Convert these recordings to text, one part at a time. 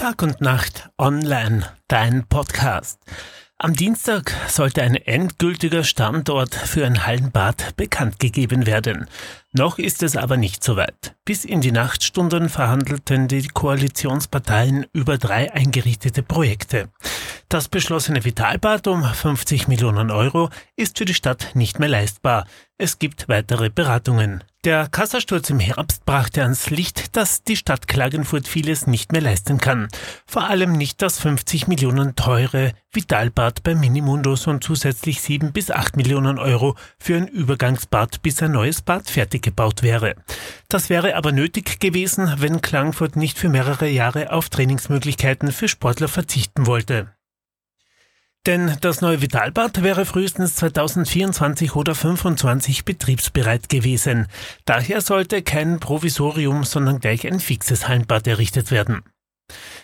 Tag und Nacht online, dein Podcast. Am Dienstag sollte ein endgültiger Standort für ein Hallenbad bekannt gegeben werden. Noch ist es aber nicht soweit. Bis in die Nachtstunden verhandelten die Koalitionsparteien über drei eingerichtete Projekte. Das beschlossene Vitalbad um 50 Millionen Euro ist für die Stadt nicht mehr leistbar. Es gibt weitere Beratungen. Der Kassasturz im Herbst brachte ans Licht, dass die Stadt Klagenfurt vieles nicht mehr leisten kann. Vor allem nicht das 50 Millionen teure Vitalbad bei Minimundus und zusätzlich 7 bis 8 Millionen Euro für ein Übergangsbad, bis ein neues Bad fertig gebaut wäre. Das wäre aber nötig gewesen, wenn Klagenfurt nicht für mehrere Jahre auf Trainingsmöglichkeiten für Sportler verzichten wollte. Denn das neue Vitalbad wäre frühestens 2024 oder 2025 betriebsbereit gewesen. Daher sollte kein Provisorium, sondern gleich ein fixes Hallenbad errichtet werden.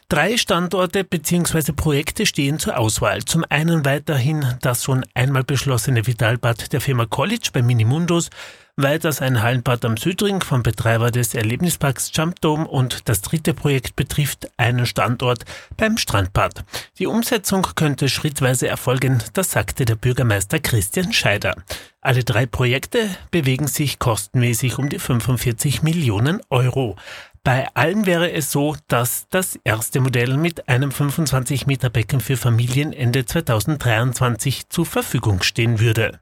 Drei Standorte bzw. Projekte stehen zur Auswahl. Zum einen weiterhin das schon einmal beschlossene Vitalbad der Firma College bei Minimundus, weiters ein Hallenbad am Südring vom Betreiber des Erlebnisparks Jump Dome und das dritte Projekt betrifft einen Standort beim Strandbad. Die Umsetzung könnte schrittweise erfolgen, das sagte der Bürgermeister Christian Scheider. Alle drei Projekte bewegen sich kostenmäßig um die 45 Millionen Euro. Bei allen wäre es so, dass das erste Modell mit einem 25 Meter Becken für Familien Ende 2023 zur Verfügung stehen würde.